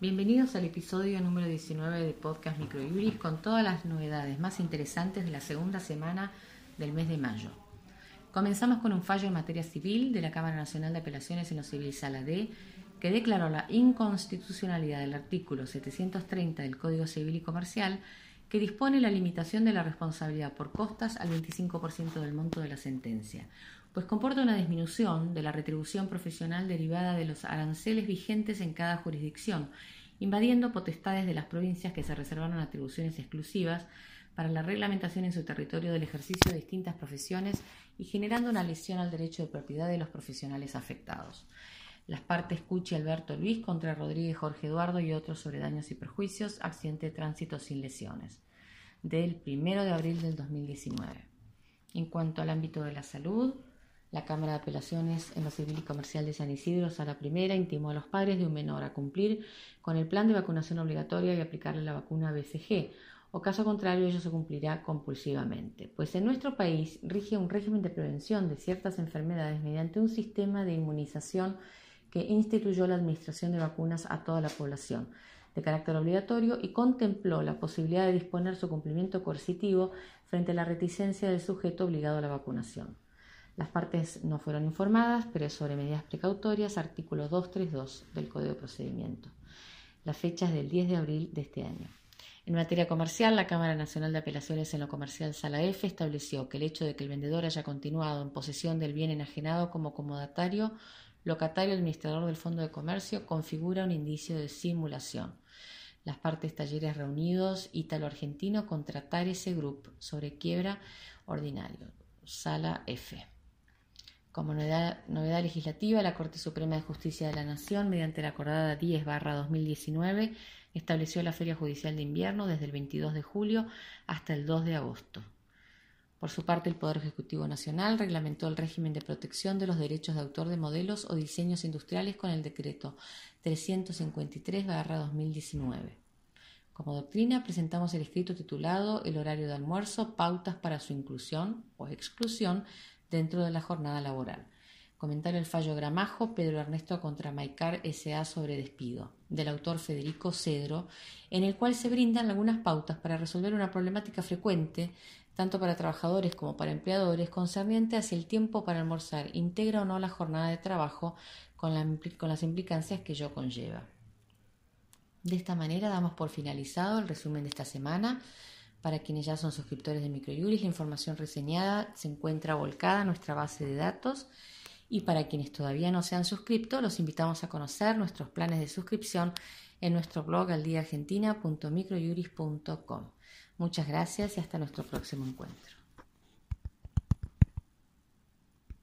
Bienvenidos al episodio número 19 de Podcast Microjuris con todas las novedades más interesantes de la segunda semana del mes de mayo. Comenzamos con un fallo en materia civil de la Cámara Nacional de Apelaciones en lo Civil Sala D que declaró la inconstitucionalidad del artículo 730 del Código Civil y Comercial que dispone la limitación de la responsabilidad por costas al 25% del monto de la sentencia, pues comporta una disminución de la retribución profesional derivada de los aranceles vigentes en cada jurisdicción, invadiendo potestades de las provincias que se reservaron atribuciones exclusivas para la reglamentación en su territorio del ejercicio de distintas profesiones y generando una lesión al derecho de propiedad de los profesionales afectados. Las partes Cuchi Alberto Luis contra Rodríguez Jorge Eduardo y otros sobre daños y perjuicios, accidente de tránsito sin lesiones, del 1 de abril del 2019. En cuanto al ámbito de la salud, la Cámara de Apelaciones en lo Civil y Comercial de San Isidro, Sala Primera, intimó a los padres de un menor a cumplir con el plan de vacunación obligatoria y aplicarle la vacuna BCG, o caso contrario ello se cumplirá compulsivamente, pues en nuestro país rige un régimen de prevención de ciertas enfermedades mediante un sistema de inmunización que instituyó la administración de vacunas a toda la población de carácter obligatorio y contempló la posibilidad de disponer su cumplimiento coercitivo frente a la reticencia del sujeto obligado a la vacunación. Las partes no fueron informadas, pero sobre medidas precautorias, artículo 232 del Código de Procedimiento. La fecha es del 10 de abril de este año. En materia comercial, la Cámara Nacional de Apelaciones en lo Comercial Sala F estableció que el hecho de que el vendedor haya continuado en posesión del bien enajenado como comodatario locatario administrador del Fondo de Comercio, configura un indicio de simulación. Las partes talleres reunidos ítalo-argentino contra ese Group sobre quiebra ordinario. Sala F. Como novedad, legislativa, la Corte Suprema de Justicia de la Nación, mediante la acordada 10-2019, estableció la Feria Judicial de Invierno desde el 22 de julio hasta el 2 de agosto. Por su parte, el Poder Ejecutivo Nacional reglamentó el régimen de protección de los derechos de autor de modelos o diseños industriales con el decreto 353-2019. Como doctrina, presentamos el escrito titulado El horario de almuerzo, pautas para su inclusión o exclusión dentro de la jornada laboral. Comentario el fallo Gramajo, Pedro Ernesto contra Maicar S.A. sobre despido, del autor Federico Cedro, en el cual se brindan algunas pautas para resolver una problemática frecuente tanto para trabajadores como para empleadores, concerniente hacia el tiempo para almorzar, integra o no la jornada de trabajo con, las implicancias que ello conlleva. De esta manera damos por finalizado el resumen de esta semana. Para quienes ya son suscriptores de Microjuris, la información reseñada se encuentra volcada en nuestra base de datos. Y para quienes todavía no se han suscrito, los invitamos a conocer nuestros planes de suscripción en nuestro blog aldiaargentina.microjuris.com. Muchas gracias y hasta nuestro próximo encuentro.